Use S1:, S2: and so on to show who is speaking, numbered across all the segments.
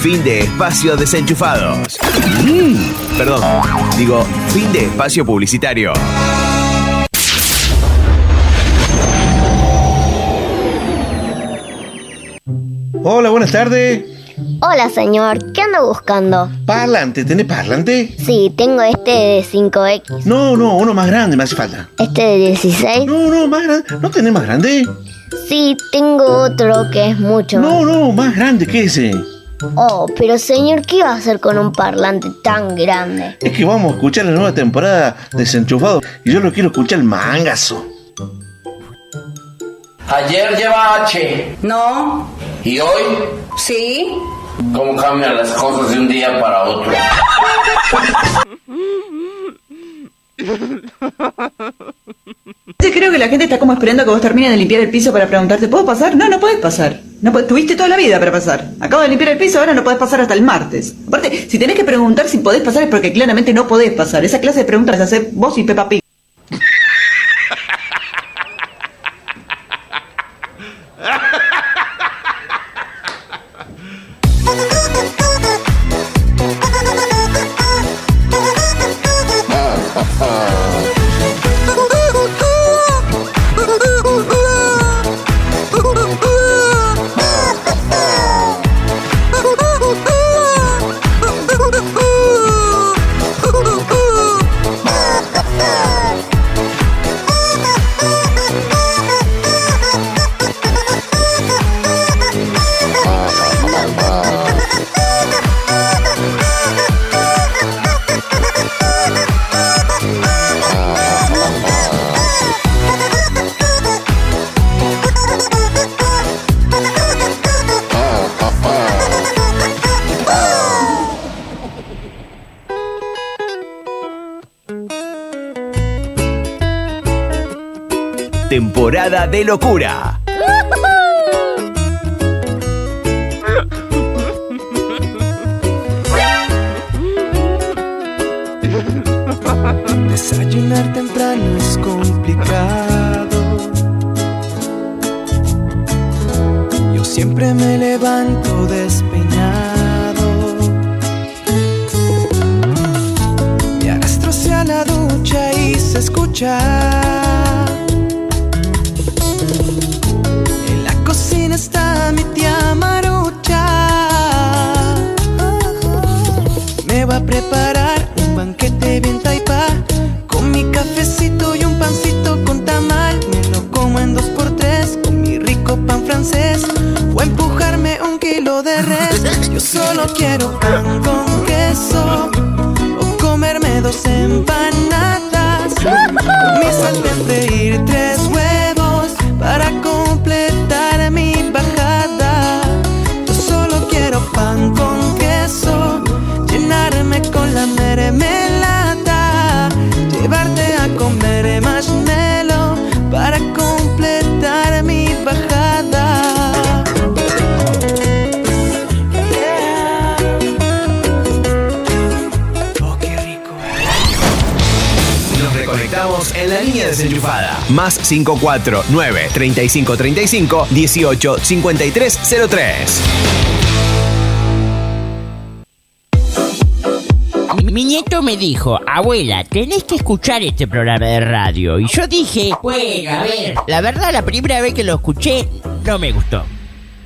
S1: Fin de espacio desenchufados. Mm, perdón, digo, fin de espacio publicitario.
S2: Hola, buenas tardes.
S3: Hola, señor. ¿Qué anda buscando?
S2: Parlante, ¿tenés parlante?
S3: Sí, tengo este de 5X.
S2: No, no, uno más grande me hace falta.
S3: ¿Este de 16?
S2: No, no, más grande. ¿No tenés más grande?
S3: Sí, tengo otro que es mucho
S2: No, no, más grande que ese.
S3: Oh, pero señor, ¿qué iba a hacer con un parlante tan grande?
S2: Es que vamos a escuchar la nueva temporada de Desenchufado y yo lo quiero escuchar el mangazo.
S4: Ayer lleva H.
S5: No.
S4: ¿Y hoy?
S5: Sí.
S4: ¿Cómo cambian las cosas de un día para otro?
S5: Creo que la gente está como esperando que vos termines de limpiar el piso para preguntarte, ¿puedo pasar? No, no podés pasar. No tuviste toda la vida para pasar. Acabo de limpiar el piso, ahora no podés pasar hasta el martes. Aparte, si tenés que preguntar si podés pasar es porque claramente no podés pasar. Esa clase de preguntas las haces vos y Peppa Pig.
S1: Temporada de locura. Reconectamos en la línea desenchufada. Más 549 3535 18 5303.
S6: Mi nieto me dijo, abuela, tenés que escuchar este programa de radio. Y yo dije, bueno, a ver. La verdad, la primera vez que lo escuché, no me gustó.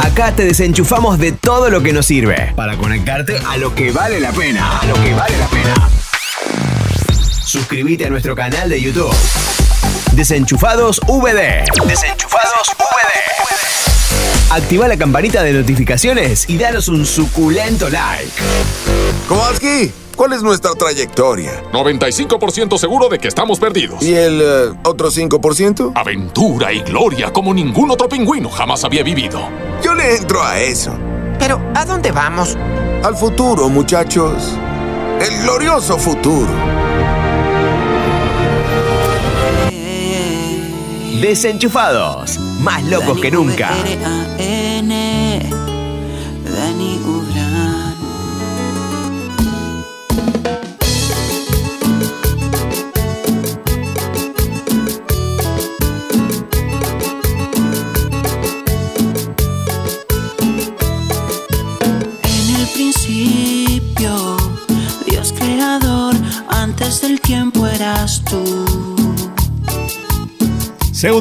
S1: Acá te desenchufamos de todo lo que nos sirve para conectarte a lo que vale la pena. A lo que vale la pena. Suscríbete a nuestro canal de YouTube. Desenchufados VD. Desenchufados VD. Activa la campanita de notificaciones y danos un suculento like.
S7: Kowalski, ¿cuál es nuestra trayectoria?
S8: 95% seguro de que estamos perdidos.
S7: ¿Y el eh, otro 5%?
S8: Aventura y gloria como ningún otro pingüino jamás había vivido.
S7: Yo le entro a eso.
S9: Pero, ¿a dónde vamos?
S7: Al futuro, muchachos. El glorioso futuro.
S1: Desenchufados, más locos que nunca.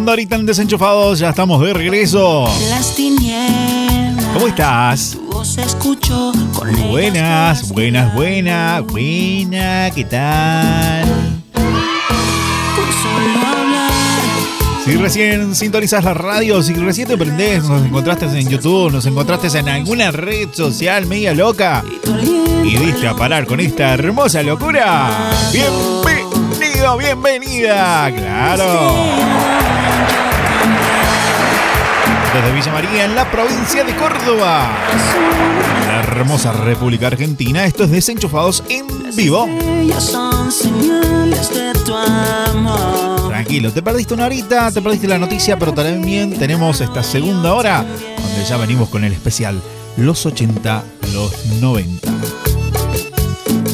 S10: Segunda horita en Desenchufados, ya estamos de regreso.
S11: Las tinieblas.
S10: ¿Cómo estás?
S11: Escuchó con
S10: Buenas, buenas, buenas, buena, ¿qué tal? Si recién sintonizas la radio, si recién te prendés, nos encontraste en YouTube, nos encontraste en alguna red social media loca y diste a parar con esta hermosa locura. Bienvenido, bienvenida, claro. Desde Villa María, en la provincia de Córdoba. La hermosa República Argentina. Esto es Desenchufados en vivo. Tranquilo, te perdiste una horita, te perdiste la noticia, pero también tenemos esta segunda hora donde ya venimos con el especial Los 80, los 90.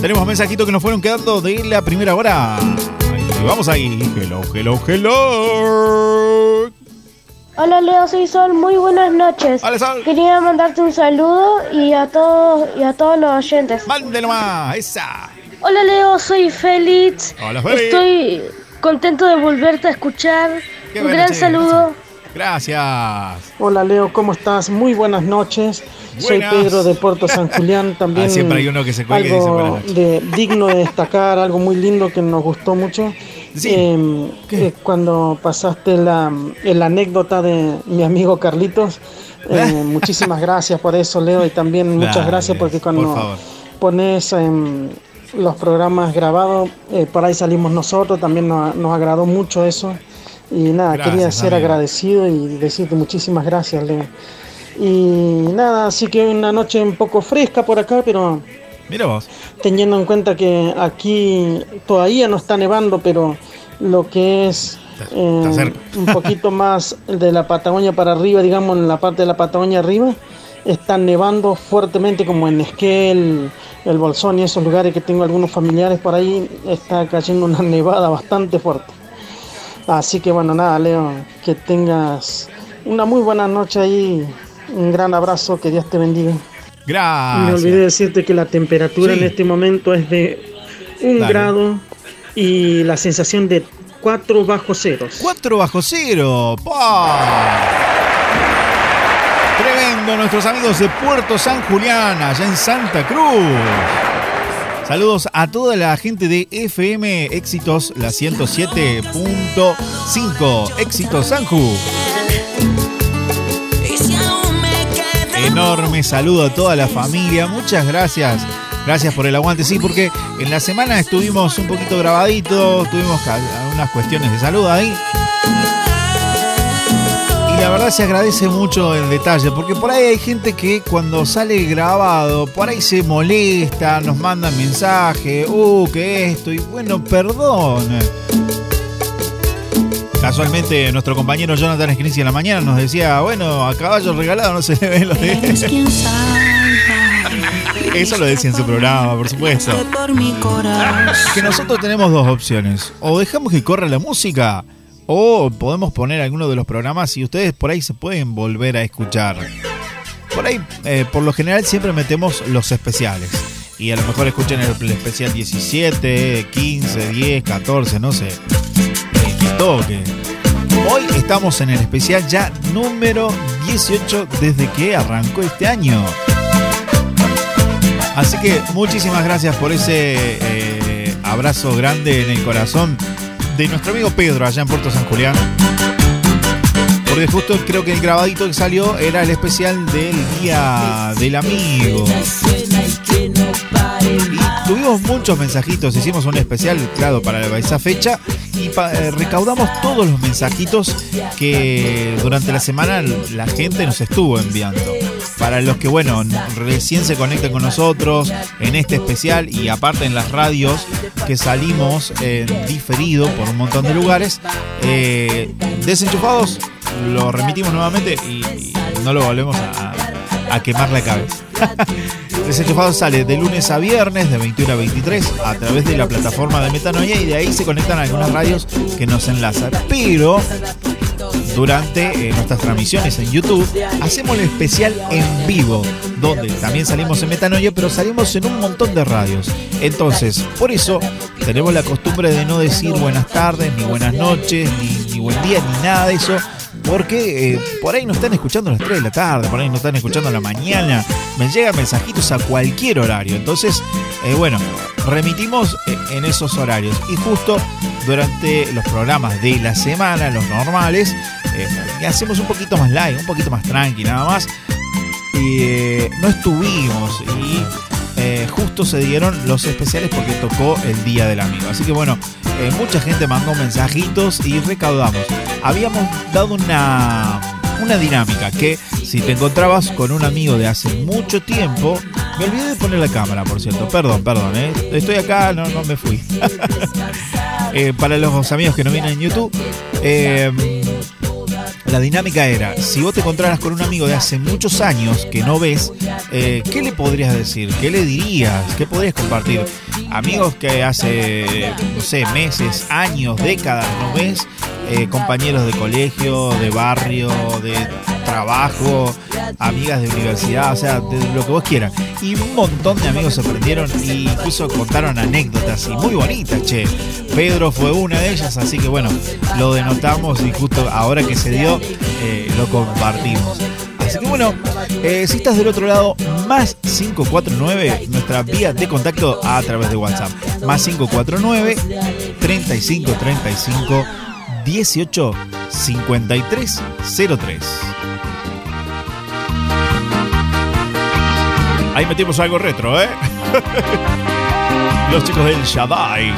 S10: Tenemos mensajitos que nos fueron quedando de la primera hora. Ahí, vamos ahí. Hello, hello, hello.
S12: Hola Leo, soy Sol, muy buenas noches. Quería mandarte un saludo y a todos y a todos los oyentes.
S10: Mándelo más, esa.
S12: Hola Leo, soy Félix.
S10: Hola, Félix.
S12: Estoy contento de volverte a escuchar.
S10: Qué
S12: un
S10: bueno,
S12: gran
S10: che,
S12: saludo.
S10: Gracias.
S13: Hola Leo, ¿cómo estás? Muy buenas noches. Soy
S10: Buenas.
S13: Pedro de Puerto San Julián. También
S10: Ah, siempre hay uno que se cuelga y dice buenas
S13: algo
S10: noches.
S13: de, digno de destacar, algo muy lindo que nos gustó mucho. Eh, eh, cuando pasaste la, la anécdota de mi amigo Carlitos. Eh, muchísimas gracias por eso, Leo, y también muchas
S10: Dale,
S13: gracias porque cuando
S10: por
S13: pones em, los programas grabados, eh, por ahí salimos nosotros, también nos, nos agradó mucho eso. Y nada,
S10: Gracias,
S13: quería ser
S10: amigo.
S13: agradecido y decirte muchísimas gracias, Leo. Y nada, así que una noche un poco fresca por acá, pero
S10: Mira vos.
S13: teniendo en cuenta que aquí todavía no está nevando, pero lo que es eh,
S10: está cerca.
S13: un poquito más de la Patagonia para arriba, digamos en la parte de la Patagonia arriba, está nevando fuertemente como en Esquel, el Bolsón y esos lugares que tengo algunos familiares por ahí, está cayendo una nevada bastante fuerte. Así que bueno, nada, Leo, que tengas una muy buena noche ahí, un gran abrazo, que Dios te bendiga.
S10: Gracias.
S13: Me olvidé decirte que la temperatura
S10: Sí.
S13: en este momento es de un
S10: Dale.
S13: grado y la sensación de 4 bajo ceros.
S10: 4 bajo cero. ¡Pah! Tremendo, nuestros amigos de Puerto San Julián, allá en Santa Cruz. Saludos a toda la gente de FM Éxitos, la 107.5. Éxitos Sanju. Enorme saludo a toda la familia. Muchas gracias. Gracias por el aguante. Sí, porque en la semana estuvimos un poquito grabaditos, tuvimos unas cuestiones de salud ahí. Y la verdad se agradece mucho el detalle, porque por ahí hay gente que cuando sale grabado, por ahí se molesta, nos mandan mensaje, uh, que esto, y bueno, perdón. Casualmente nuestro compañero Jonathan Scrinzi en la mañana nos decía, bueno, a caballo regalado no se le ven los
S11: salva
S10: Eso lo decía en su programa, por supuesto.
S11: por mi corazón.
S10: Que nosotros tenemos dos opciones. O dejamos que corra la música, o podemos poner alguno de los programas y ustedes por ahí se pueden volver a escuchar. Por ahí, eh, por lo general, siempre metemos los especiales. Y a lo mejor escuchen el, el especial 17, 15, 10, 14, no sé. Toque. Hoy estamos en el especial ya número 18 desde que arrancó este año. Así que muchísimas gracias por ese eh, abrazo grande en el corazón de nuestro amigo Pedro allá en Puerto San Julián. Porque justo creo que el grabadito que salió era el especial del Día del Amigo. Y tuvimos muchos mensajitos, hicimos un especial, claro, para esa fecha y eh, recaudamos todos los mensajitos que durante la semana la gente nos estuvo enviando. para los que, bueno, recién se conectan con nosotros en este especial y aparte en las radios que salimos en diferido por un montón de lugares, eh, desenchufados, lo remitimos nuevamente y, no lo volvemos a, a quemar la cabeza. Desenchufado sale de lunes a viernes de 21 a 23 a través de la plataforma de Metanoia y de ahí se conectan algunas radios que nos enlazan. Pero durante eh, nuestras transmisiones en YouTube hacemos el especial en vivo, donde también salimos en Metanoia, pero salimos en un montón de radios. Entonces, por eso tenemos la costumbre de no decir buenas tardes, ni buenas noches, ni, ni buen día, ni nada de eso porque eh, por ahí nos están escuchando las 3 de la tarde, por ahí nos están escuchando la mañana, me llegan mensajitos a cualquier horario. Entonces, eh, bueno, remitimos eh, en esos horarios. Y justo durante los programas de la semana, los normales, hacemos un poquito más live, un poquito más tranqui, nada más. Y no estuvimos y justo se dieron los especiales porque tocó el Día del Amigo. Así que bueno, eh, mucha gente mandó mensajitos y recaudamos. Habíamos dado una, una dinámica que si te encontrabas con un amigo de hace mucho tiempo, me olvidé de poner la cámara, por cierto. Perdón, perdón, ¿eh? estoy acá, no, no me fui. Eh, para los amigos que no vienen en YouTube, la dinámica era, si vos te encontraras con un amigo de hace muchos años que no ves, eh, ¿qué le podrías decir? ¿Qué le dirías? ¿Qué podrías compartir? Amigos que hace, no sé, meses, años, décadas no ves, eh, compañeros de colegio, de barrio, de trabajo, amigas de universidad, o sea, de lo que vos quieras. Y un montón de amigos se prendieron e incluso contaron anécdotas y muy bonitas, che. Pedro fue una de ellas, así que bueno, lo denotamos y justo ahora que se dio, eh, lo compartimos. Así que bueno, eh, si estás del otro lado, más 549, nuestra vía de contacto a través de WhatsApp. Más 549 35 35 18 53 03. Ahí metimos algo retro, ¿eh? Los chicos del Shaddai.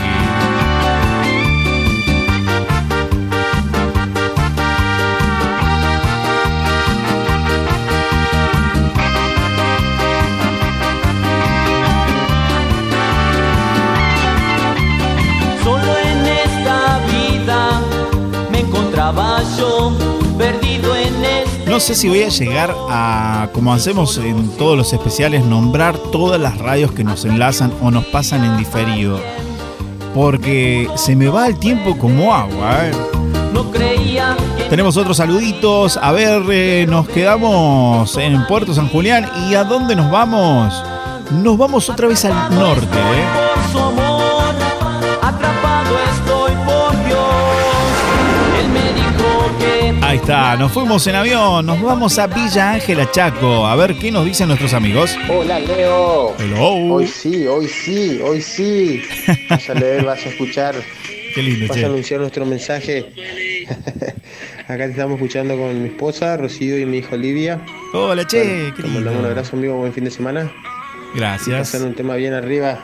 S10: No sé si voy a llegar a, como hacemos en todos los especiales, nombrar todas las radios que nos enlazan o nos pasan en diferido. Porque se me va el tiempo como agua. ¿eh?
S11: No creía
S10: Tenemos otros saluditos. A ver, eh, nos quedamos en Puerto San Julián. ¿Y a dónde nos vamos? Nos vamos otra vez al norte. ¿eh? Ahí está, nos fuimos en avión. Nos vamos a Villa Ángela Chaco. A ver qué nos dicen nuestros amigos.
S9: Hola Leo.
S10: Hello.
S9: Hoy sí, hoy sí, hoy sí. Vas a leer, vas a escuchar.
S10: Qué lindo,
S9: Vas
S10: che.
S9: a anunciar nuestro mensaje. Acá te estamos escuchando con mi esposa, Rocío y mi hija Olivia.
S10: Hola, che,
S9: Bueno,
S10: qué
S9: te mandamos un abrazo, amigo. Buen fin de semana.
S10: Gracias.
S9: Pasar un tema bien arriba.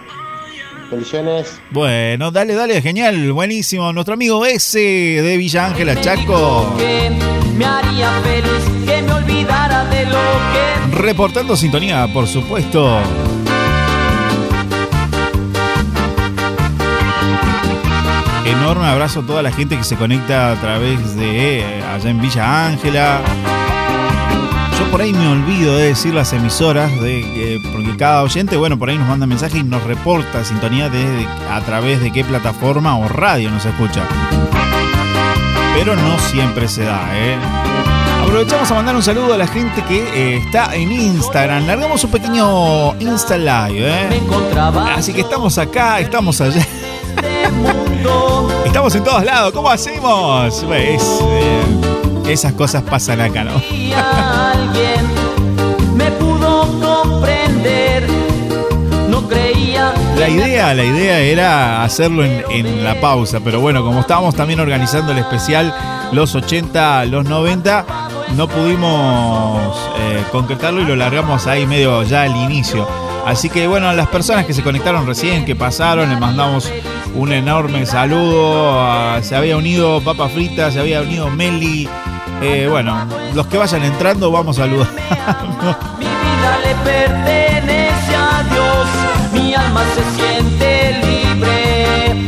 S9: Bendiciones.
S10: Bueno, dale, dale, genial, buenísimo. Nuestro amigo ese de Villa Ángela Chaco.
S11: que me haría feliz, que me olvidara de lo que
S10: Reportando sintonía, por supuesto. Enorme abrazo a toda la gente que se conecta a través de eh, allá en Villa Ángela. Yo por ahí me olvido de decir las emisoras, de, que- porque cada oyente, bueno, por ahí nos manda mensaje y nos reporta sintonía desde a través de qué plataforma o radio nos escucha. Pero no siempre se da, ¿eh? Aprovechamos a mandar un saludo a la gente que eh, está en Instagram. Largamos un pequeño Insta Live, ¿eh? Así que estamos acá, estamos allá. Estamos en todos lados. ¿Cómo hacemos? Pues, eh, esas cosas pasan acá, ¿no?
S11: alguien me pudo comprender. No creía
S10: La idea, la idea era hacerlo en, en la pausa, pero bueno, como estábamos también organizando el especial los 80, los 90, no pudimos eh, concretarlo y lo largamos ahí medio ya al inicio. Así que bueno, a las personas que se conectaron recién, que pasaron, les mandamos un enorme saludo. a- se había unido Papa Frita, se había unido Meli, Eh, bueno, los que vayan entrando vamos a saludar.
S11: Mi vida le pertenece a Dios, mi alma se siente libre.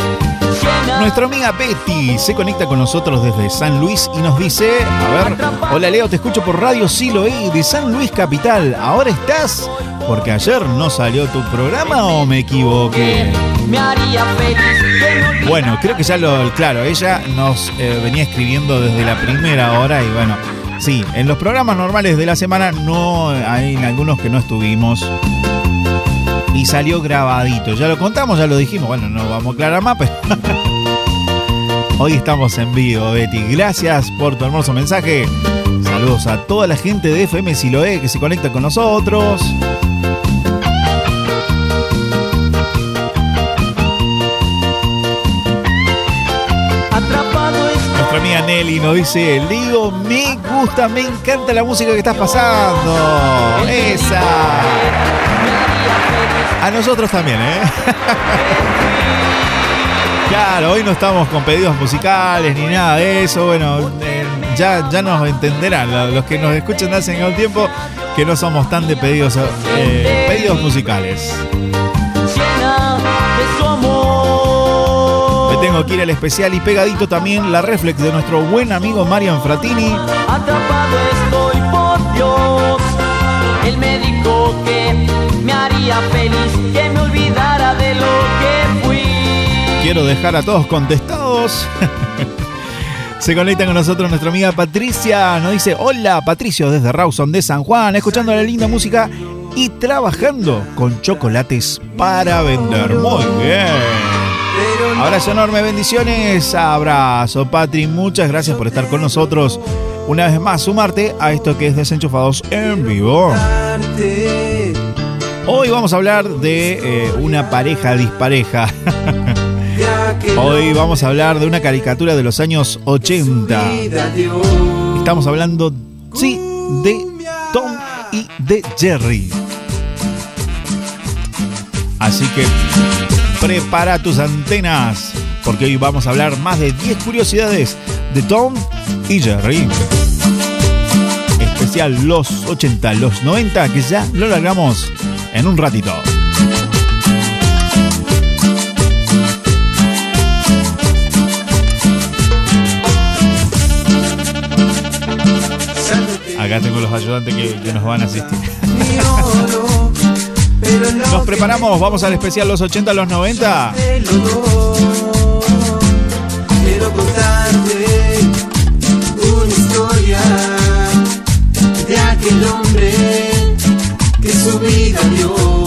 S10: Nuestra amiga Betty se conecta con nosotros desde San Luis y nos dice, a ver, hola Leo, te escucho por Radio Siloé de San Luis Capital. ¿Ahora estás? Porque ayer no salió tu programa o me equivoqué.
S11: Me haría feliz.
S10: Bueno, creo que ya lo, claro, ella nos eh, venía escribiendo desde la primera hora y bueno, sí, en los programas normales de la semana no hay algunos que no estuvimos. Y salió grabadito, ya lo contamos, ya lo dijimos, bueno, no vamos a aclarar más, pero hoy estamos en vivo, Betty. Gracias por tu hermoso mensaje. Saludos a toda la gente de FM Siloé que se conecta con nosotros. Nelly nos dice, Leo, me gusta, me encanta la música que estás pasando. Esa. A nosotros también, ¿eh? Claro, hoy no estamos con pedidos musicales ni nada de eso. Bueno, eh, ya, ya nos entenderán los que nos escuchan hace un tiempo que no somos tan de pedidos, eh, pedidos musicales. Me tengo que ir al especial y pegadito también la reflex de nuestro buen amigo Marian Fratini.
S11: Atrapado estoy por Dios. Él me dijo que me haría feliz, que me olvidara de lo que fui.
S10: Quiero dejar a todos contestados. Se conecta con nosotros nuestra amiga Patricia. Nos dice: Hola, Patricio, desde Rawson de San Juan, escuchando la linda música y trabajando con chocolates para vender. Muy bien. Abrazo enorme, bendiciones. Abrazo, Patri. Muchas gracias por estar con nosotros. Una vez más, sumarte a esto que es Desenchufados en vivo. Hoy vamos a hablar de eh, una pareja dispareja. Hoy vamos a hablar de una caricatura de los años 80. Estamos hablando, sí, de Tom y de Jerry. Así que prepara tus antenas, porque hoy vamos a hablar más de 10 curiosidades de Tom y Jerry. Especial los 80, los 90, que ya lo largamos en un ratito. Acá tengo los ayudantes que, nos van a asistir. Nos preparamos, vamos al especial los 80, los 90.
S14: Quiero contarte una historia de aquel hombre que su vida dio.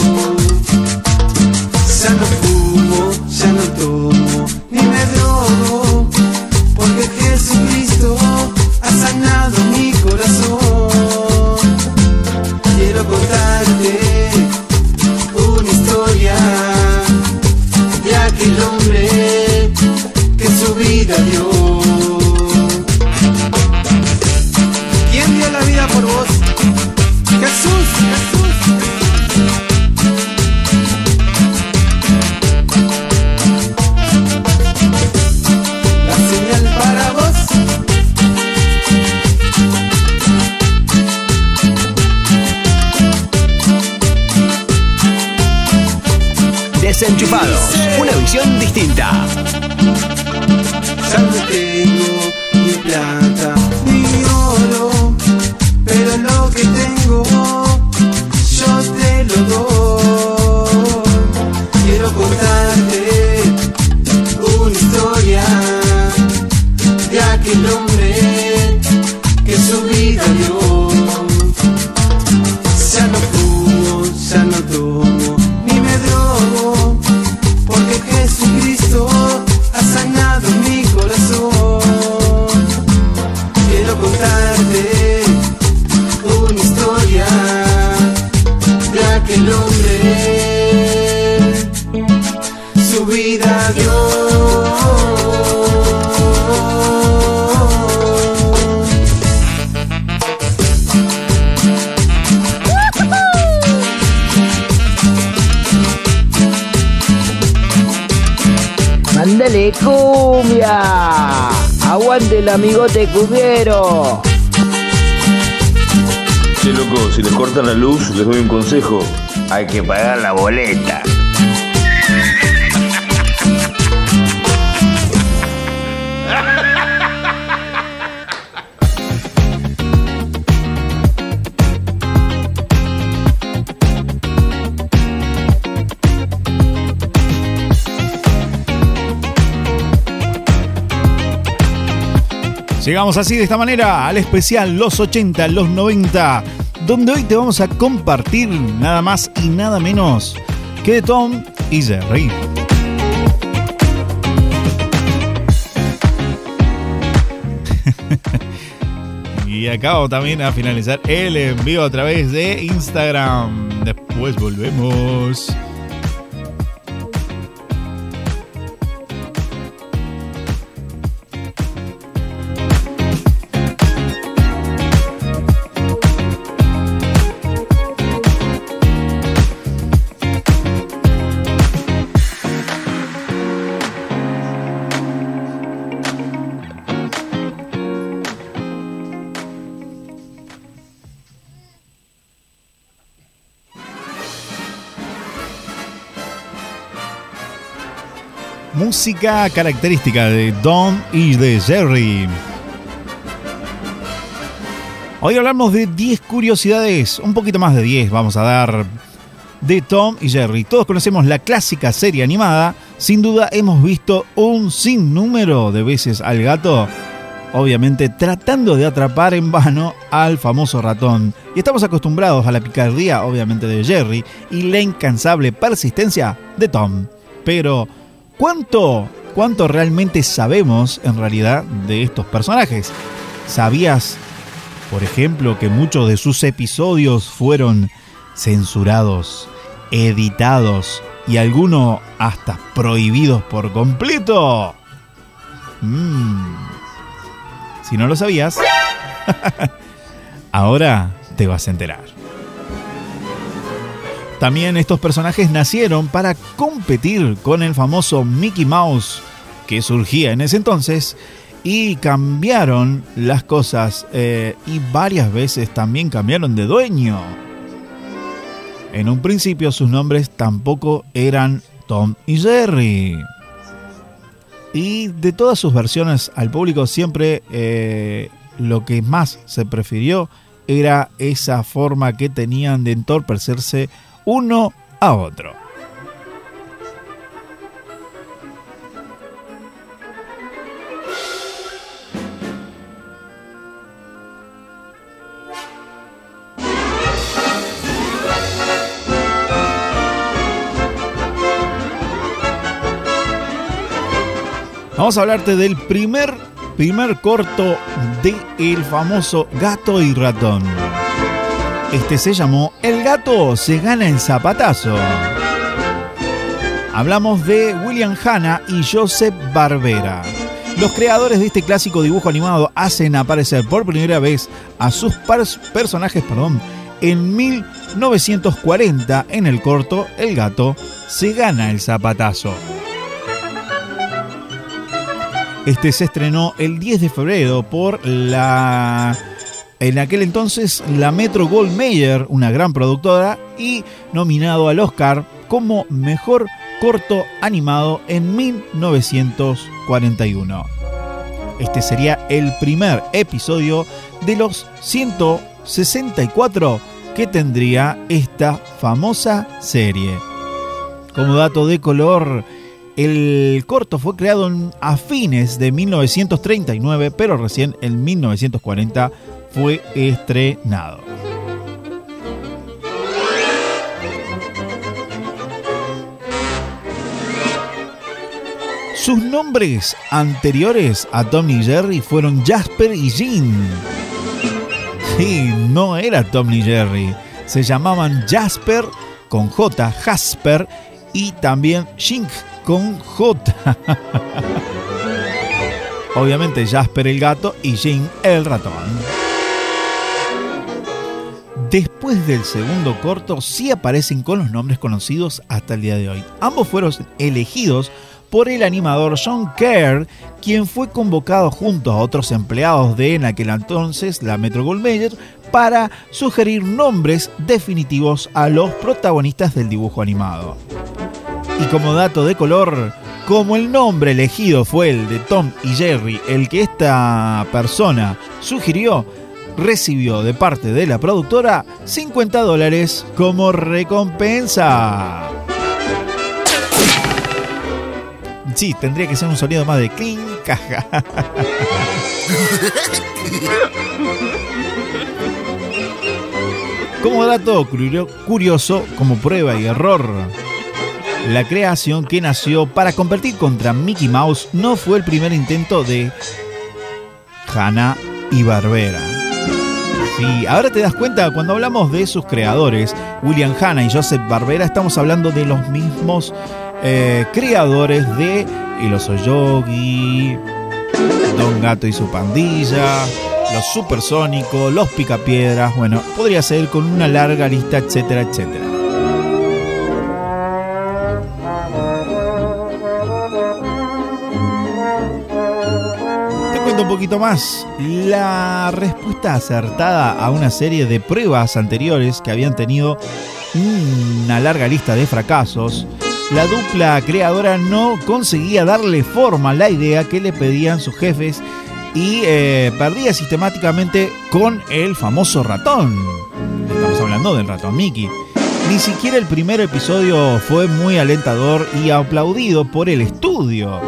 S15: ¡Dale, cumbia! ¡Aguante el amigote cumbiero! Che, loco, si les cortan la luz, les doy un consejo. Hay que pagar la boleta.
S10: Llegamos así de esta manera al especial Los 80, los 90, donde hoy te vamos a compartir nada más y nada menos que Tom y Jerry. y acabo también a finalizar el envío a través de Instagram. Después volvemos. Música característica de Don y de Jerry. Hoy hablamos de 10 curiosidades, un poquito más de 10 vamos a dar de Tom y Jerry. Todos conocemos la clásica serie animada, sin duda hemos visto un sinnúmero de veces al gato, obviamente tratando de atrapar en vano al famoso ratón. Y estamos acostumbrados a la picardía, obviamente, de Jerry y la incansable persistencia de Tom. Pero ¿Cuánto, ¿Cuánto realmente sabemos en realidad de estos personajes? ¿Sabías, por ejemplo, que muchos de sus episodios fueron censurados, editados y algunos hasta prohibidos por completo? Mm. Si no lo sabías, ahora te vas a enterar. También estos personajes nacieron para competir con el famoso Mickey Mouse que surgía en ese entonces y cambiaron las cosas eh, y varias veces también cambiaron de dueño. En un principio sus nombres tampoco eran Tom y Jerry. Y de todas sus versiones al público siempre eh, lo que más se prefirió era esa forma que tenían de entorpecerse uno a otro. Vamos a hablarte del primer, primer corto de el famoso gato y ratón. Este se llamó El gato se gana en zapatazo. Hablamos de William Hanna y Joseph Barbera. Los creadores de este clásico dibujo animado hacen aparecer por primera vez a sus personajes perdón, en 1940 en el corto El gato se gana el zapatazo. Este se estrenó el 10 de febrero por la en aquel entonces la Metro Goldmayer, una gran productora, y nominado al Oscar como Mejor Corto Animado en 1941. Este sería el primer episodio de los 164 que tendría esta famosa serie. Como dato de color, el corto fue creado a fines de 1939, pero recién en 1940 fue estrenado. Sus nombres anteriores a Tom y Jerry fueron Jasper y Jean. Sí, no era Tom y Jerry. Se llamaban Jasper con J, Jasper, y también Jink con J. Obviamente Jasper el gato y Jean el ratón. Después del segundo corto, sí aparecen con los nombres conocidos hasta el día de hoy. Ambos fueron elegidos por el animador John Kerr, quien fue convocado junto a otros empleados de en aquel entonces la Metro Goldwyn para sugerir nombres definitivos a los protagonistas del dibujo animado. Y como dato de color, como el nombre elegido fue el de Tom y Jerry, el que esta persona sugirió, recibió de parte de la productora 50 dólares como recompensa. Sí, tendría que ser un sonido más de clink, caja. Como dato curioso, como prueba y error, la creación que nació para competir contra Mickey Mouse no fue el primer intento de Hanna y Barbera. Sí, ahora te das cuenta, cuando hablamos de sus creadores, William Hanna y Joseph Barbera, estamos hablando de los mismos eh, creadores de El Oso Yogi, Don Gato y su pandilla, Los Supersónicos, Los Picapiedras, bueno, podría ser con una larga lista, etcétera, etcétera. Más. La respuesta acertada a una serie de pruebas anteriores que habían tenido una larga lista de fracasos la dupla creadora no conseguía darle forma a la idea que le pedían sus jefes y eh, perdía sistemáticamente con el famoso ratón. Estamos hablando del ratón Mickey. Ni siquiera el primer episodio fue muy alentador y aplaudido por el estudio.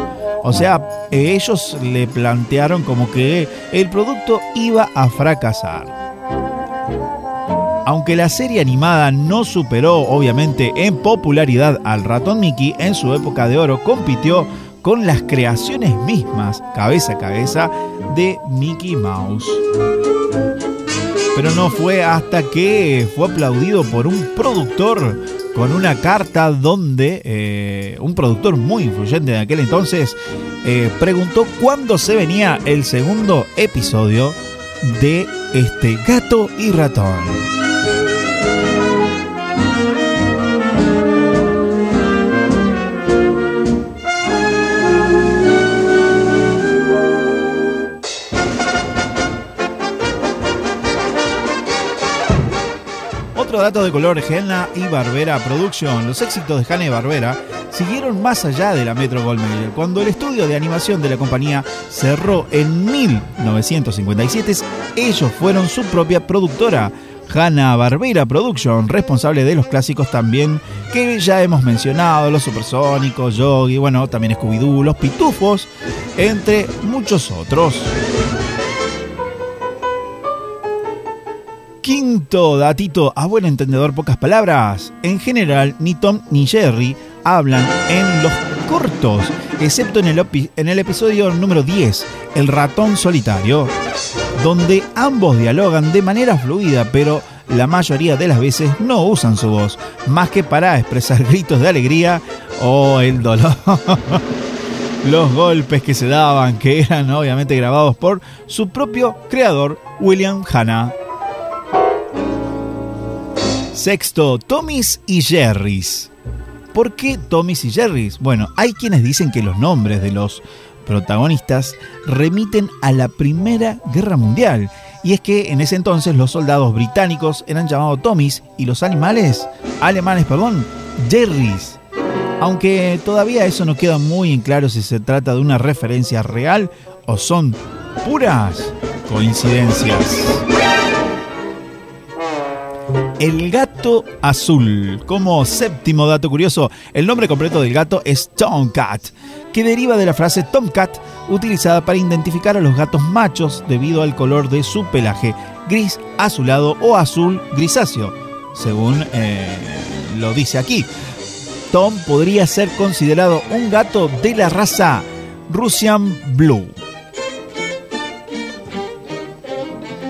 S10: O sea, ellos le plantearon como que el producto iba a fracasar. Aunque la serie animada no superó obviamente en popularidad al ratón Mickey, en su época de oro compitió con las creaciones mismas, cabeza a cabeza, de Mickey Mouse. Pero no fue hasta que fue aplaudido por un productor con una carta donde eh, un productor muy influyente de aquel entonces eh, preguntó cuándo se venía el segundo episodio de este gato y ratón. Otro dato de color, Hanna y Barbera Production. Los éxitos de Hanna y Barbera siguieron más allá de la Metro Goldwyn Cuando el estudio de animación de la compañía cerró en 1957, ellos fueron su propia productora. Hanna Barbera Production, responsable de los clásicos también que ya hemos mencionado, los supersónicos, Yogi, bueno, también Scooby-Doo, los pitufos, entre muchos otros. Quinto datito, a buen entendedor pocas palabras. En general, ni Tom ni Jerry hablan en los cortos, excepto en el, en el episodio número 10, El ratón solitario, donde ambos dialogan de manera fluida, pero la mayoría de las veces no usan su voz, más que para expresar gritos de alegría o el dolor. Los golpes que se daban, que eran obviamente grabados por su propio creador, William Hanna. Sexto, Tommy's y Jerry's. ¿Por qué Tommy's y Jerry's? Bueno, hay quienes dicen que los nombres de los protagonistas remiten a la Primera Guerra Mundial. Y es que en ese entonces los soldados británicos eran llamados Tommy's y los animales, alemanes, perdón, Jerry's. Aunque todavía eso no queda muy en claro si se trata de una referencia real o son puras coincidencias. El gato azul. Como séptimo dato curioso, el nombre completo del gato es Tomcat, que deriva de la frase Tomcat, utilizada para identificar a los gatos machos debido al color de su pelaje, gris azulado o azul grisáceo, según eh, lo dice aquí. Tom podría ser considerado un gato de la raza Russian Blue.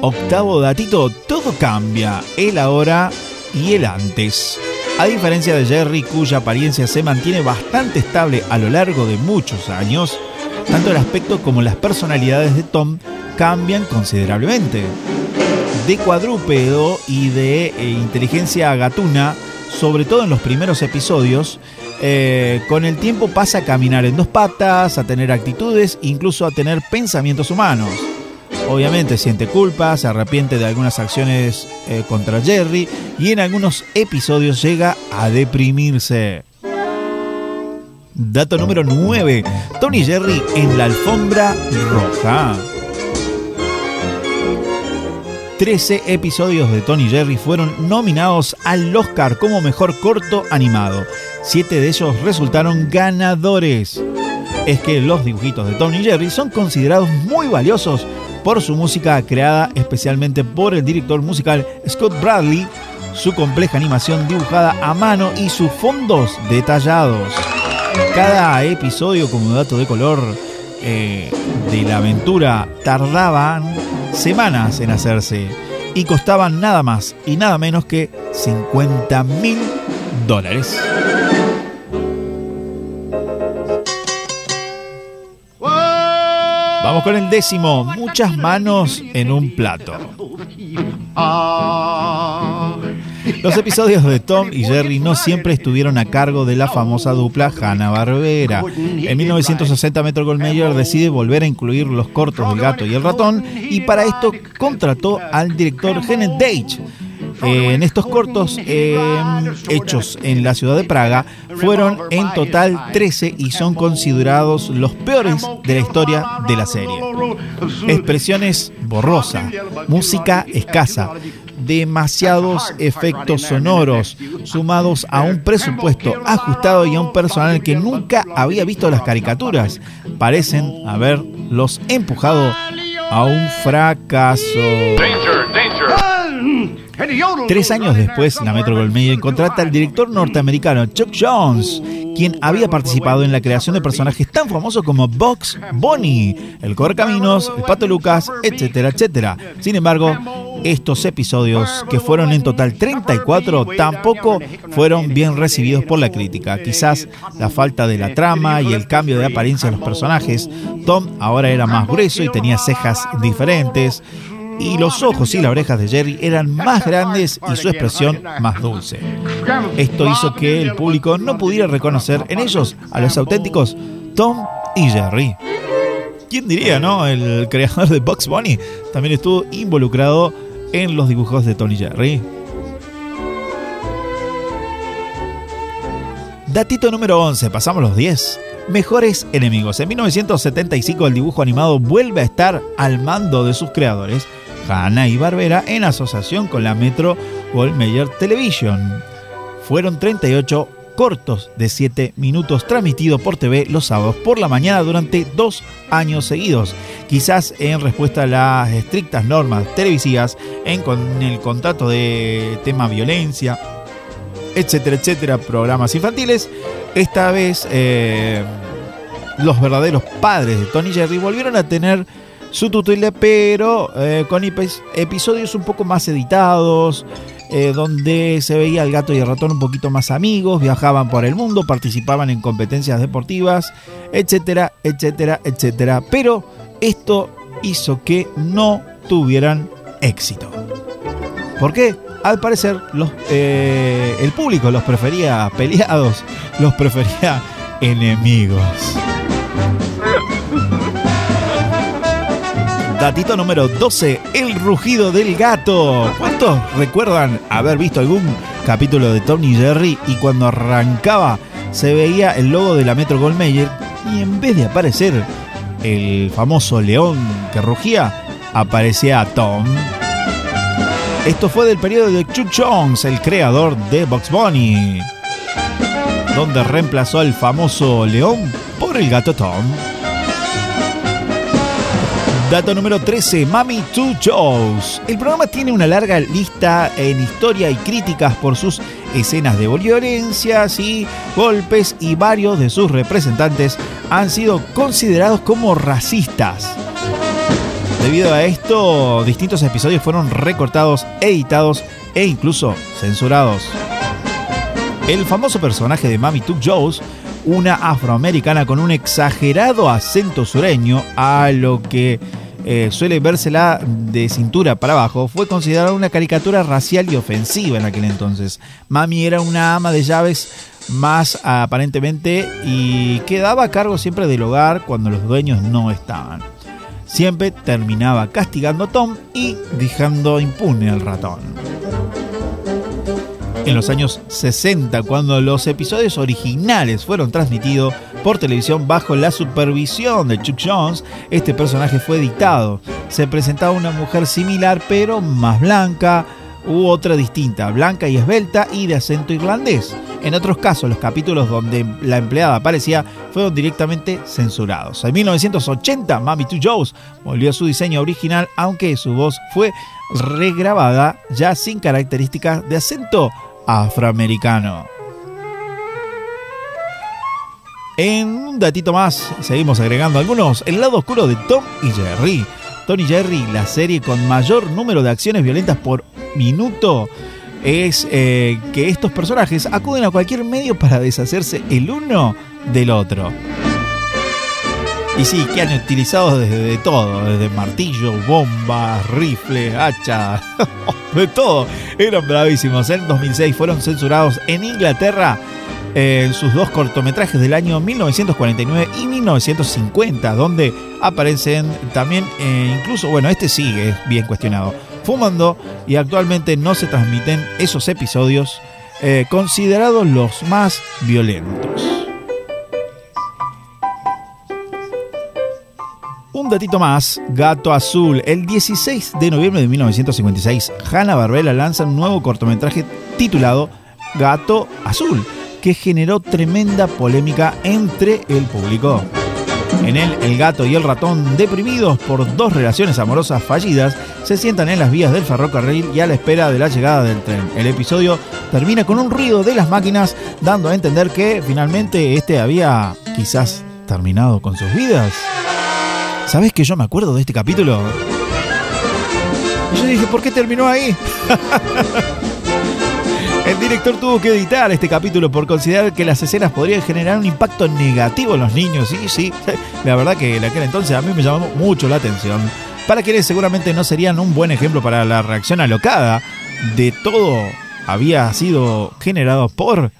S10: Octavo datito, todo cambia, el ahora y el antes. A diferencia de Jerry, cuya apariencia se mantiene bastante estable a lo largo de muchos años, tanto el aspecto como las personalidades de Tom cambian considerablemente. De cuadrúpedo y de eh, inteligencia gatuna, sobre todo en los primeros episodios, eh, con el tiempo pasa a caminar en dos patas, a tener actitudes, incluso a tener pensamientos humanos. Obviamente siente culpa, se arrepiente de algunas acciones eh, contra Jerry y en algunos episodios llega a deprimirse. Dato número 9. Tony Jerry en la alfombra roja. 13 episodios de Tony Jerry fueron nominados al Oscar como mejor corto animado. Siete de ellos resultaron ganadores. Es que los dibujitos de Tony Jerry son considerados muy valiosos por su música creada especialmente por el director musical Scott Bradley, su compleja animación dibujada a mano y sus fondos detallados. Cada episodio, como dato de color eh, de la aventura, tardaban semanas en hacerse y costaban nada más y nada menos que 50 mil dólares. Vamos con el décimo, muchas manos en un plato. Los episodios de Tom y Jerry no siempre estuvieron a cargo de la famosa dupla Hanna-Barbera. En 1960 Metro Goldwyn decide volver a incluir los cortos del gato y el ratón y para esto contrató al director Kenneth Deitch. En estos cortos eh, hechos en la ciudad de Praga fueron en total 13 y son considerados los peores de la historia de la serie. Expresiones borrosas, música escasa, demasiados efectos sonoros, sumados a un presupuesto ajustado y a un personal que nunca había visto las caricaturas, parecen haberlos empujado a un fracaso. Tres años después, la Metro Goldwyn contrata al director norteamericano Chuck Jones, quien había participado en la creación de personajes tan famosos como Box Bunny, el Correcaminos, el Pato Lucas, etcétera, etcétera. Sin embargo, estos episodios, que fueron en total 34, tampoco fueron bien recibidos por la crítica. Quizás la falta de la trama y el cambio de apariencia de los personajes. Tom ahora era más grueso y tenía cejas diferentes. Y los ojos y las orejas de Jerry eran más grandes y su expresión más dulce. Esto hizo que el público no pudiera reconocer en ellos a los auténticos Tom y Jerry. ¿Quién diría, no? El creador de Bugs Bunny también estuvo involucrado en los dibujos de Tony Jerry. Datito número 11, pasamos los 10. Mejores enemigos. En 1975 el dibujo animado vuelve a estar al mando de sus creadores, Hanna y Barbera, en asociación con la Metro Goldwyn Television. Fueron 38 cortos de 7 minutos transmitidos por TV los sábados por la mañana durante dos años seguidos. Quizás en respuesta a las estrictas normas televisivas en el contrato de tema violencia, etcétera, etcétera, programas infantiles. Esta vez eh, los verdaderos padres de Tony Jerry volvieron a tener su tutela, pero eh, con episodios un poco más editados, eh, donde se veía el gato y el ratón un poquito más amigos, viajaban por el mundo, participaban en competencias deportivas, etcétera, etcétera, etcétera. Pero esto hizo que no tuvieran éxito. ¿Por qué? Al parecer los, eh, el público los prefería peleados, los prefería enemigos. Datito número 12, el rugido del gato. ¿Cuántos recuerdan haber visto algún capítulo de Tony Jerry y cuando arrancaba se veía el logo de la Metro Goldmeyer y en vez de aparecer el famoso león que rugía, aparecía Tom? Esto fue del periodo de Chuck Jones, el creador de Box Bunny, donde reemplazó al famoso león por el gato Tom. Dato número 13, Mami Two Joes. El programa tiene una larga lista en historia y críticas por sus escenas de violencias y golpes y varios de sus representantes han sido considerados como racistas. Debido a esto, distintos episodios fueron recortados, editados e incluso censurados. El famoso personaje de Mami Two Joes una afroamericana con un exagerado acento sureño, a lo que eh, suele vérsela de cintura para abajo, fue considerada una caricatura racial y ofensiva en aquel entonces. Mami era una ama de llaves más aparentemente y quedaba a cargo siempre del hogar cuando los dueños no estaban. siempre terminaba castigando a Tom y dejando impune al ratón. En los años 60, cuando los episodios originales fueron transmitidos por televisión bajo la supervisión de Chuck Jones, este personaje fue editado. Se presentaba una mujer similar pero más blanca, u otra distinta, blanca y esbelta y de acento irlandés. En otros casos, los capítulos donde la empleada aparecía fueron directamente censurados. En 1980, Mami Two Joes volvió a su diseño original, aunque su voz fue regrabada ya sin características de acento afroamericano. En un datito más, seguimos agregando algunos, el lado oscuro de Tom y Jerry. Tom y Jerry, la serie con mayor número de acciones violentas por minuto, es eh, que estos personajes acuden a cualquier medio para deshacerse el uno del otro. Y sí, que han utilizado desde todo, desde martillo, bombas, rifles, hacha, de todo. Eran bravísimos. En 2006 fueron censurados en Inglaterra en eh, sus dos cortometrajes del año 1949 y 1950, donde aparecen también, eh, incluso, bueno, este sigue bien cuestionado, fumando y actualmente no se transmiten esos episodios eh, considerados los más violentos. Datito más, Gato Azul. El 16 de noviembre de 1956, Hanna Barbera lanza un nuevo cortometraje titulado Gato Azul, que generó tremenda polémica entre el público. En él, el gato y el ratón, deprimidos por dos relaciones amorosas fallidas, se sientan en las vías del ferrocarril y a la espera de la llegada del tren. El episodio termina con un ruido de las máquinas, dando a entender que finalmente este había quizás terminado con sus vidas. ¿Sabes que yo me acuerdo de este capítulo? Y yo dije, ¿por qué terminó ahí? El director tuvo que editar este capítulo por considerar que las escenas podrían generar un impacto negativo en los niños. Y sí, la verdad que en aquel entonces a mí me llamó mucho la atención. Para quienes seguramente no serían un buen ejemplo para la reacción alocada de todo había sido generado por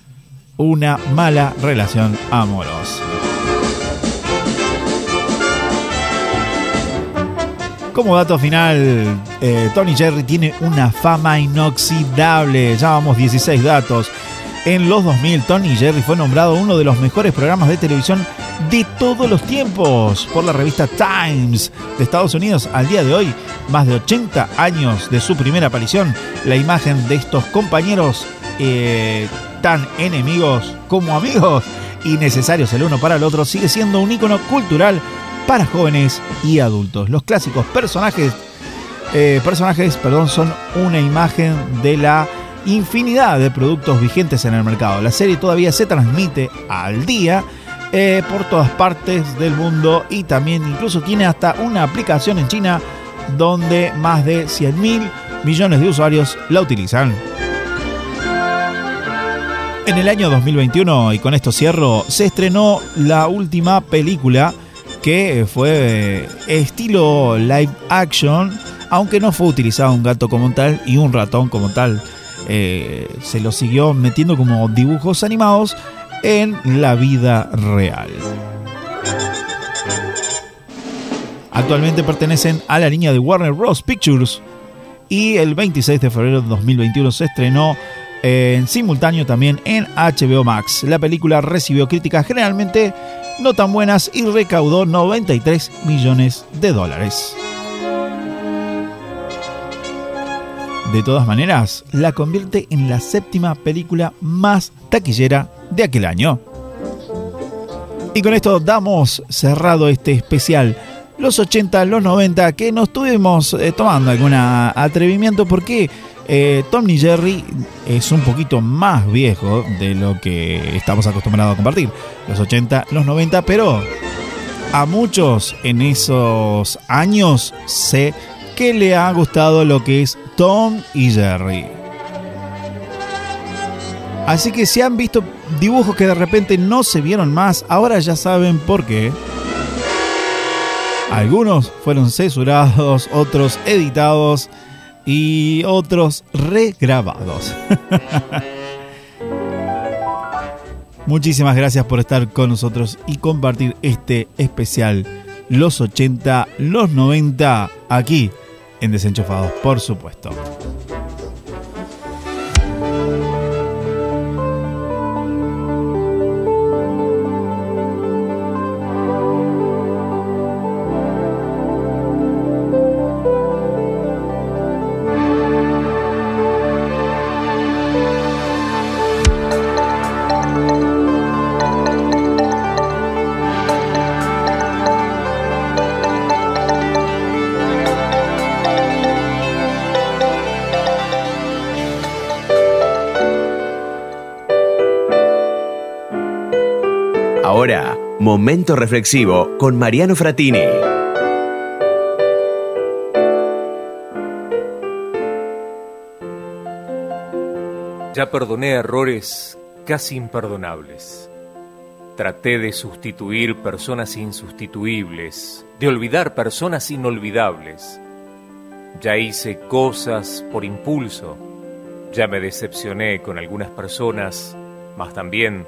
S10: una mala relación amorosa. Como dato final, eh, Tony Jerry tiene una fama inoxidable. Ya vamos 16 datos. En los 2000, Tony Jerry fue nombrado uno de los mejores programas de televisión de todos los tiempos por la revista Times de Estados Unidos. Al día de hoy, más de 80 años de su primera aparición, la imagen de estos compañeros eh, tan enemigos como amigos y necesarios el uno para el otro sigue siendo un icono cultural para jóvenes y adultos. Los clásicos personajes, eh, personajes perdón, son una imagen de la infinidad de productos vigentes en el mercado. La serie todavía se transmite al día eh, por todas partes del mundo y también incluso tiene hasta una aplicación en China donde más de 100 mil millones de usuarios la utilizan. En el año 2021, y con esto cierro, se estrenó la última película que fue estilo live action, aunque no fue utilizado un gato como tal y un ratón como tal. Eh, se lo siguió metiendo como dibujos animados en la vida real. Actualmente pertenecen a la línea de Warner Bros. Pictures y el 26 de febrero de 2021 se estrenó en simultáneo también en HBO Max. La película recibió críticas generalmente no tan buenas y recaudó 93 millones de dólares. De todas maneras, la convierte en la séptima película más taquillera de aquel año. Y con esto damos cerrado este especial. Los 80, los 90, que nos estuvimos eh, tomando algún atrevimiento porque eh, Tom y Jerry es un poquito más viejo de lo que estamos acostumbrados a compartir. Los 80, los 90, pero a muchos en esos años sé que le ha gustado lo que es Tom y Jerry. Así que si han visto dibujos que de repente no se vieron más, ahora ya saben por qué. Algunos fueron censurados, otros editados y otros regrabados. Muchísimas gracias por estar con nosotros y compartir este especial los 80, los 90, aquí en Desenchufados, por supuesto.
S16: Momento reflexivo con Mariano Fratini.
S17: Ya perdoné errores casi imperdonables. Traté de sustituir personas insustituibles, de olvidar personas inolvidables. Ya hice cosas por impulso. Ya me decepcioné con algunas personas, mas también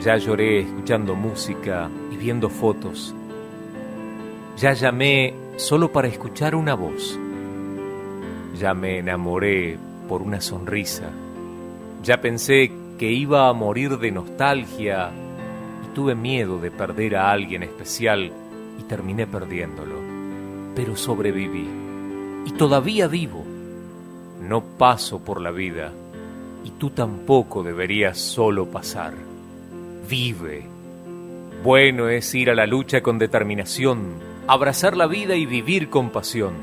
S17: Ya lloré escuchando música y viendo fotos. Ya llamé solo para escuchar una voz. Ya me enamoré por una sonrisa. Ya pensé que iba a morir de nostalgia y tuve miedo de perder a alguien especial y terminé perdiéndolo. Pero sobreviví y todavía vivo. No paso por la vida y tú tampoco deberías solo pasar vive. Bueno es ir a la lucha con determinación, abrazar la vida y vivir con pasión,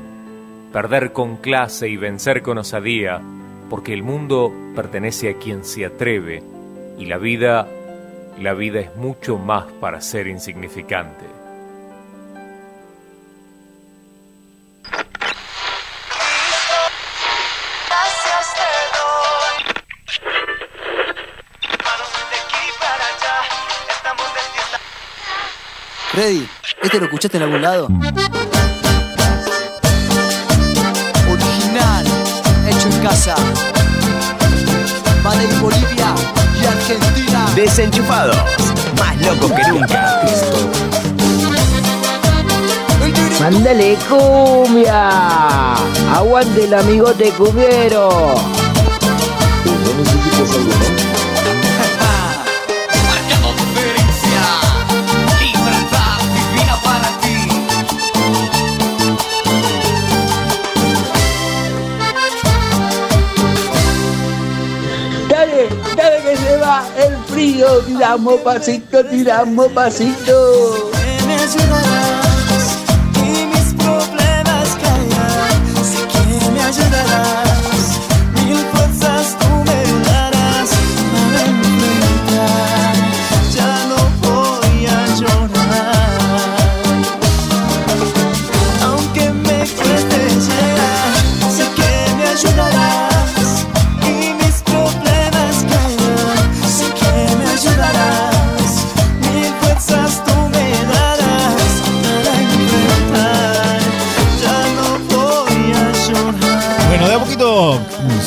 S17: perder con clase y vencer con osadía, porque el mundo pertenece a quien se atreve y la vida, la vida es mucho más para ser insignificante.
S18: Freddy, ¿este lo escuchaste en algún lado? Original, hecho en casa. Vale Bolivia y Argentina.
S16: Desenchufados, más locos que nunca.
S19: Mándale cumbia. Aguante el amigote cumbiero.
S14: Dale, se va el frío. Tiramos pasito, tiramos pasito.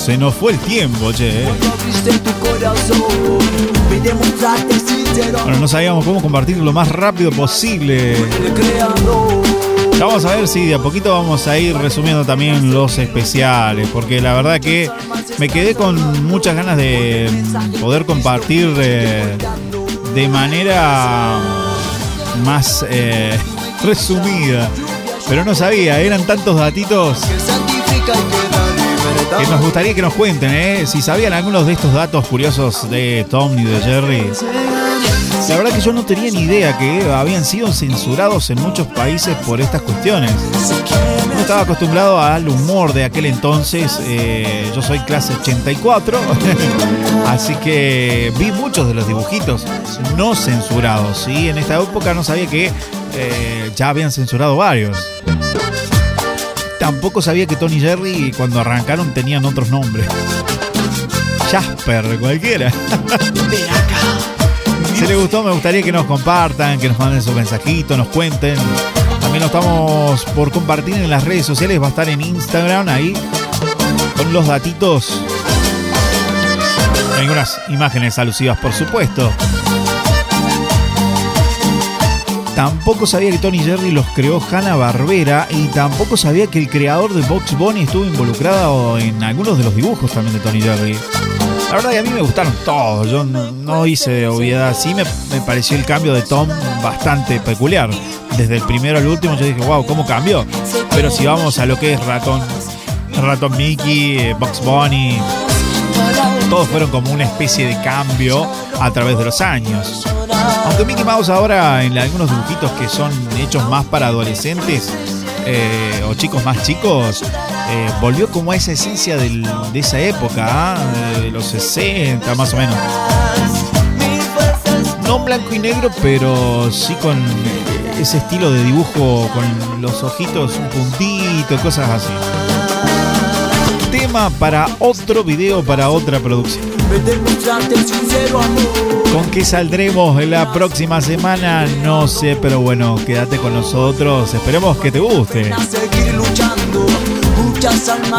S10: Se nos fue el tiempo, che. eh. Bueno, no sabíamos cómo compartir lo más rápido posible. Ya Vamos a ver si de a poquito vamos a ir resumiendo también los especiales, porque la verdad que me quedé con muchas ganas de poder compartir eh, de manera más eh, resumida, pero no sabía, eran tantos datitos que nos gustaría que nos cuenten, ¿eh? si sabían algunos de estos datos curiosos de Tom y de Jerry. La verdad que yo no tenía ni idea que habían sido censurados en muchos países por estas cuestiones. No estaba acostumbrado al humor de aquel entonces. eh, yo soy clase 84, así que vi muchos de los dibujitos no censurados. ¿sí? En esta época no sabía que eh, ya habían censurado varios. Tampoco sabía que Tony y Jerry cuando arrancaron tenían otros nombres. Jasper, cualquiera. Si les gustó, me gustaría que nos compartan, que nos manden sus mensajitos, nos cuenten. También lo estamos por compartir en las redes sociales, va a estar en Instagram ahí con los datitos. Algunas imágenes alusivas, por supuesto. Tampoco sabía que Tony Jerry los creó Hanna Barbera y tampoco sabía que el creador de Box Bunny estuvo involucrado en algunos de los dibujos también de Tony Jerry. La verdad que a mí me gustaron todos, yo no, no hice obviedad, sí me, me pareció el cambio de Tom bastante peculiar. Desde el primero al último yo dije, wow, ¿cómo cambió? Pero si vamos a lo que es Ratón, Ratón Mickey, eh, Box Bunny, todos fueron como una especie de cambio a través de los años. Aunque Mickey Mouse ahora en algunos dibujitos que son hechos más para adolescentes eh, o chicos más chicos, eh, volvió como a esa esencia de esa época, ¿ah? de los 60 más o menos. No blanco y negro, pero sí con eh, ese estilo de dibujo, con los ojitos un puntito, cosas así. Tema para otro video, para otra producción. ¿Con qué saldremos en la próxima semana? No sé, pero bueno, quédate con nosotros. Esperemos que te guste.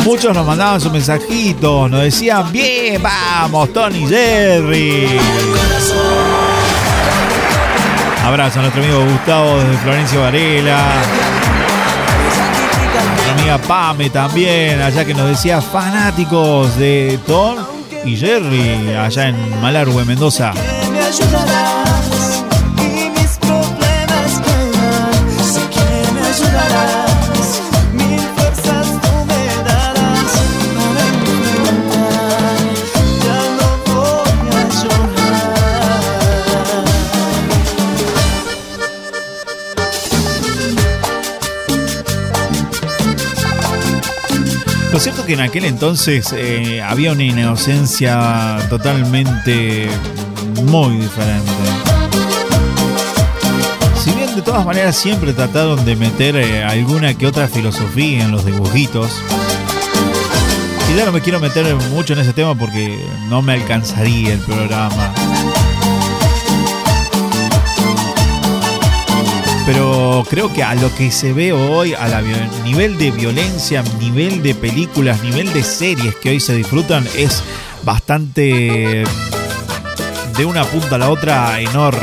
S10: Muchos nos mandaban sus mensajitos, nos decían, bien, vamos, Tony Jerry. Abrazo a nuestro amigo Gustavo desde Florencio Varela. Pame también, allá que nos decía fanáticos de Tom y Jerry, allá en Malargüe, Mendoza.
S11: Que
S10: en aquel entonces eh, había una inocencia totalmente muy diferente. Si bien de todas maneras siempre trataron de meter eh, alguna que otra filosofía en los dibujitos, y ya no me quiero meter mucho en ese tema porque no me alcanzaría el programa. Pero creo que a lo que se ve hoy, a la nivel de violencia, nivel de películas, nivel de series que hoy se disfrutan, es bastante de una punta a la otra enorme.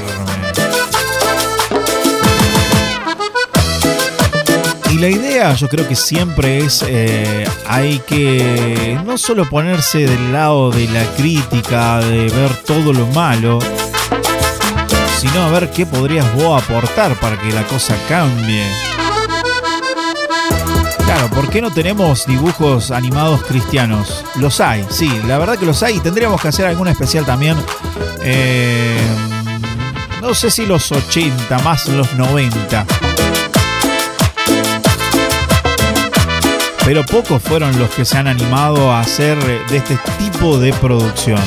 S10: Y la idea yo creo que siempre es, eh, hay que no solo ponerse del lado de la crítica, de ver todo lo malo, sino a ver qué podrías vos aportar para que la cosa cambie. Claro, ¿por qué no tenemos dibujos animados cristianos? Los hay, sí, la verdad que los hay y tendríamos que hacer alguna especial también. eh, no sé si los 80, más los 90. Pero pocos fueron los que se han animado a hacer de este tipo de producción.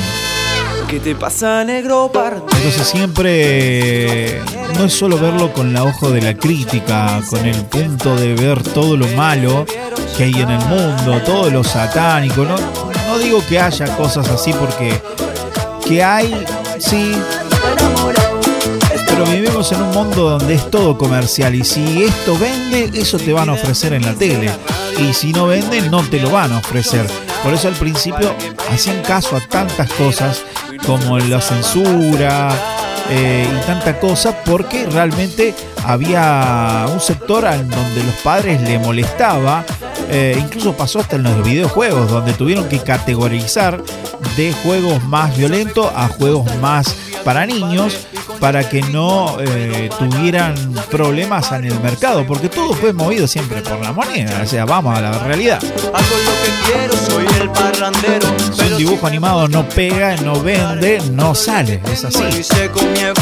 S11: ¿Qué te pasa, negro?
S10: Entonces siempre no es solo verlo con la ojo de la crítica, con el punto de ver todo lo malo que hay en el mundo, todo lo satánico. No, no digo que haya cosas así porque que hay, sí. Pero vivimos en un mundo donde es todo comercial y si esto vende, eso te van a ofrecer en la tele. Y si no vende, no te lo van a ofrecer. Por eso al principio hacían caso a tantas cosas como la censura eh, y tanta cosa porque realmente había un sector en donde los padres le molestaba. eh, incluso pasó hasta en los videojuegos donde tuvieron que categorizar de juegos más violentos a juegos más para niños para que no eh, tuvieran problemas en el mercado, porque todo fue movido siempre por la moneda, o sea, vamos a la realidad. Si un dibujo animado no pega, no vende, no sale, es así.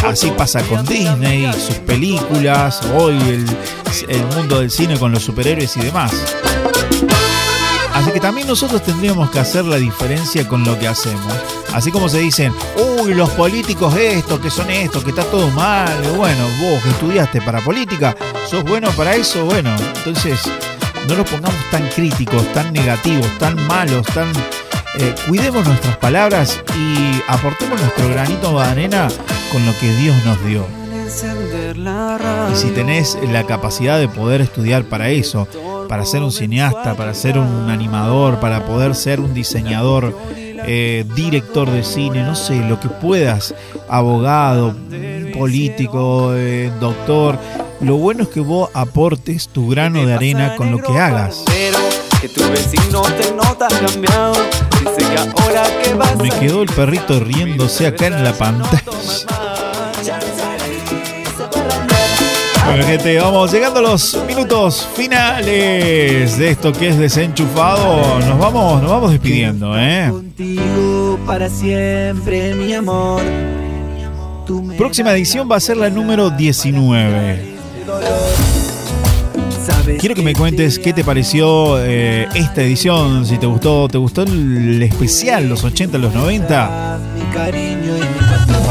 S10: Así pasa con Disney, sus películas, hoy el, el mundo del cine con los superhéroes y demás. Así que también nosotros tendríamos que hacer la diferencia con lo que hacemos. Así como se dicen, uy, los políticos estos, que son estos, que está todo mal. Bueno, vos que estudiaste para política, sos bueno para eso, bueno. Entonces, no nos pongamos tan críticos, tan negativos, tan malos, tan... Eh, cuidemos nuestras palabras y aportemos nuestro granito de arena con lo que Dios nos dio. Y si tenés la capacidad de poder estudiar para eso, para ser un cineasta, para ser un animador, para poder ser un diseñador, eh, director de cine, no sé, lo que puedas, abogado, político, eh, doctor. Lo bueno es que vos aportes tu grano de arena con lo que hagas. Me quedó el perrito riéndose acá en la pantalla. Bueno, gente, vamos llegando a los minutos finales de esto que es desenchufado. Nos vamos, nos vamos despidiendo, ¿eh?
S11: para siempre, mi amor.
S10: Próxima edición va a ser la número 19. Quiero que me cuentes qué te pareció eh, esta edición, si te gustó, ¿te gustó el especial, los 80, los 90?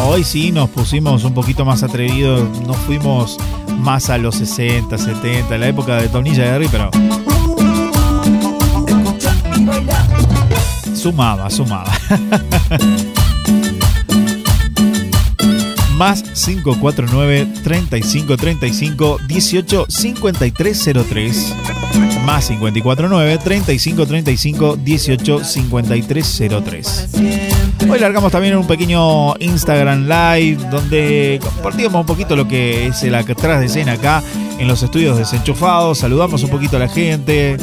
S10: Hoy sí nos pusimos un poquito más atrevidos, nos fuimos más a los 60, 70, la época de Tonilla de Harry, pero. Sumaba, sumaba. 549 35 35 18 53 03 más 549 35 35 18 53 03 Hoy largamos también un pequeño Instagram Live donde compartimos un poquito lo que es el atrás de escena acá en los estudios desenchufados. Saludamos un poquito a la gente.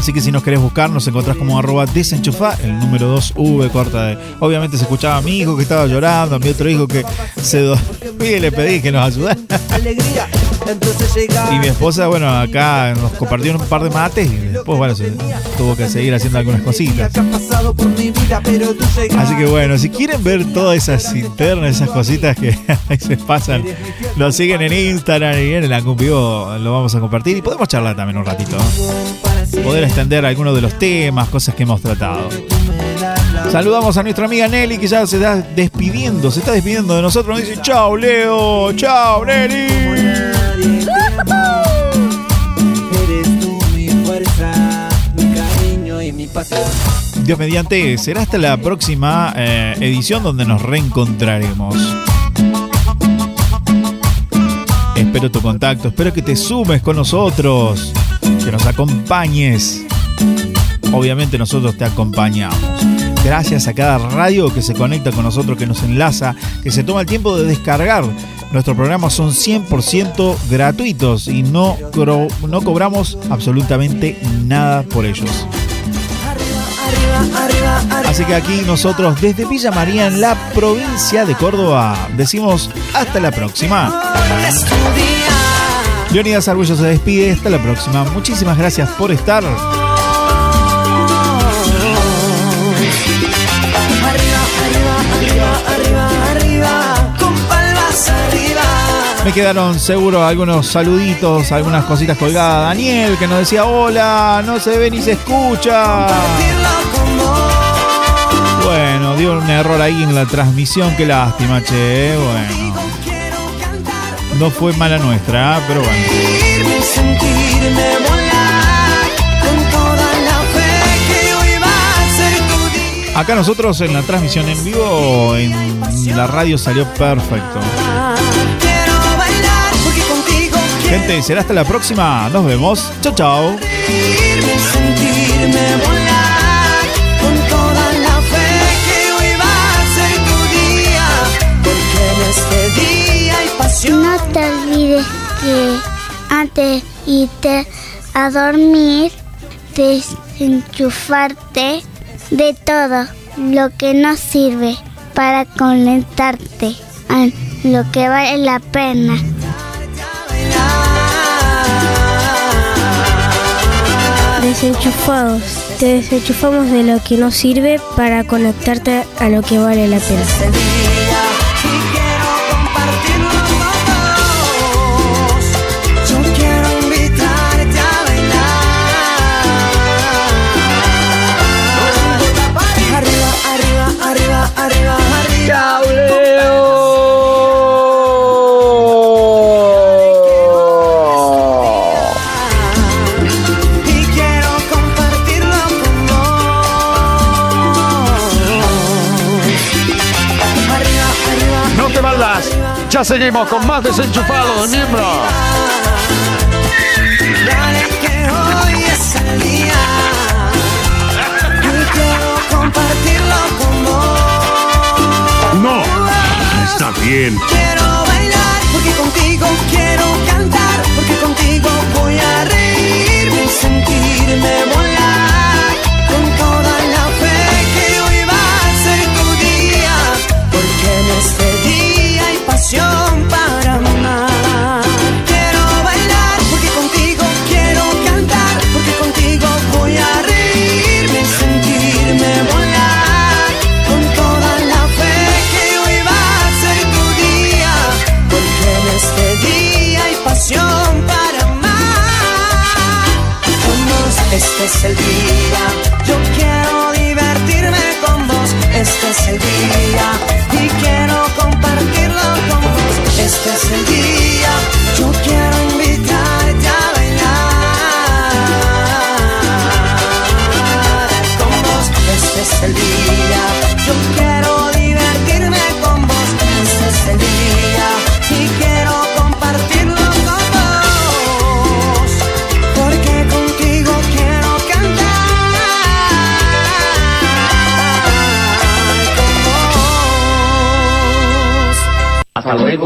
S10: Así que si nos querés buscar, nos encontrás como arroba desenchufa, el número 2V corta de. Obviamente se escuchaba a mi hijo que estaba llorando, a mi otro hijo que se dormía y le pedí que nos ayudara. Y mi esposa, bueno, acá nos compartieron un par de mates y después, bueno, se tuvo que seguir haciendo algunas cositas. Así que bueno, si quieren ver todas esas internas, esas cositas que ahí se pasan, lo siguen en Instagram y en el Ancun Vivo lo vamos a compartir y podemos charlar también un ratito. Poder extender algunos de los temas, cosas que hemos tratado. Saludamos a nuestra amiga Nelly que ya se está despidiendo, se está despidiendo de nosotros. Nos dice, chao Leo, chao Nelly. Dios mediante, será hasta la próxima eh, edición donde nos reencontraremos. Espero tu contacto, espero que te sumes con nosotros, que nos acompañes. Obviamente nosotros te acompañamos. Gracias a cada radio que se conecta con nosotros, que nos enlaza, que se toma el tiempo de descargar Nuestros programas son 100% gratuitos y no, no cobramos absolutamente nada por ellos. Así que aquí nosotros desde Villa María en la provincia de Córdoba decimos hasta la próxima. Leonidas Argullo se despide, hasta la próxima. Muchísimas gracias por estar. Me quedaron seguro algunos saluditos, algunas cositas colgadas. Daniel que nos decía hola, no se ve ni se escucha. Bueno, dio un error ahí en la transmisión, qué lástima, che. Bueno. No fue mala nuestra, ¿eh? pero bueno. Acá nosotros en la transmisión en vivo, en la radio salió perfecto. Gente, será hasta la próxima. Nos vemos. Chao, chao.
S3: Te olvides que antes de irte a dormir, desenchufarte de todo lo que no sirve para conectarte en lo que vale la pena.
S19: Desenchufados. Te desenchufamos de lo que no sirve para conectarte a lo que vale la pena.
S8: Seguimos con más desenchufados, miembro.
S14: Dale que hoy es el día. Y quiero compartirlo con vos.
S8: No, está bien.
S14: Quiero bailar porque contigo quiero cantar, porque contigo voy a reírme y sentirme este es el día, yo quiero divertirme con vos, este es el día. Y quiero compartirlo con vos, este es el día, yo quiero invitarte a bailar con vos, este es el día, yo quiero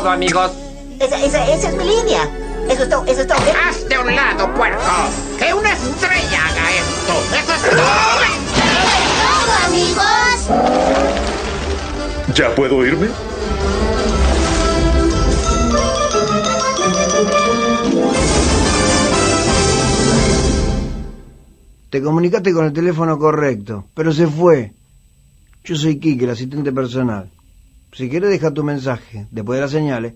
S4: Todo, amigos.
S20: Esa, esa, esa es mi línea. Eso es todo, eso es todo.
S4: Hazte a un lado, puerco. Que una estrella haga esto. Eso es todo.
S20: ¡Todo, amigos!
S21: ¿Ya puedo irme?
S22: Te comunicaste con el teléfono correcto, pero se fue. Yo soy Kike, el asistente personal. Si quieres, deja tu mensaje después de las señales.